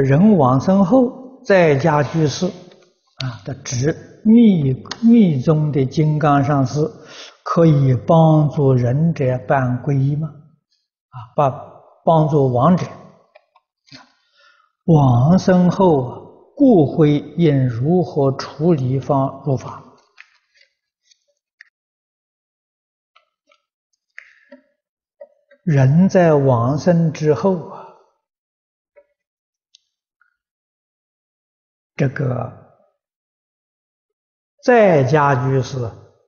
人往生后，在家居士啊的职密密宗的金刚上师，可以帮助人者办皈依吗？啊，帮帮助亡者。往生后啊，骨灰应如何处理方入法？人在往生之后啊，这个在家居士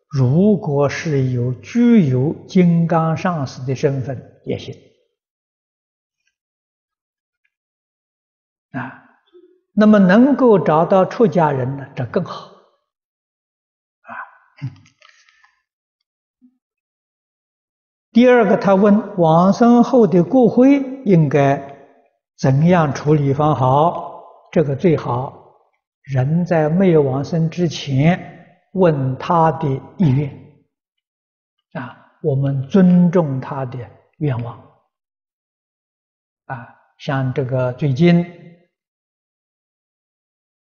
如果是有具有金刚上师的身份也行啊，那么能够找到出家人呢，这更好啊。第二个，他问往生后的骨灰应该怎样处理方好？这个最好人在没有往生之前问他的意愿啊，我们尊重他的愿望啊。像这个最近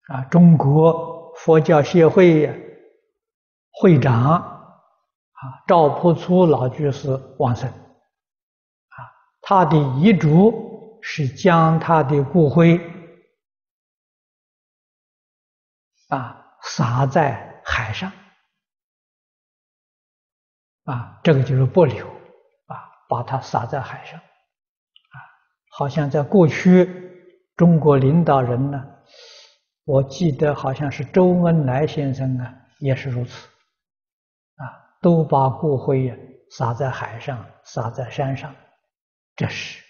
啊，中国佛教协会会长。啊，赵朴初老居士往生，啊，他的遗嘱是将他的骨灰啊撒在海上，啊，这个就是不留，啊，把它撒在海上，啊，好像在过去中国领导人呢，我记得好像是周恩来先生啊，也是如此。啊都把骨灰呀撒在海上，撒在山上，这是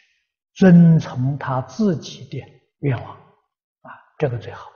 遵从他自己的愿望啊，这个最好。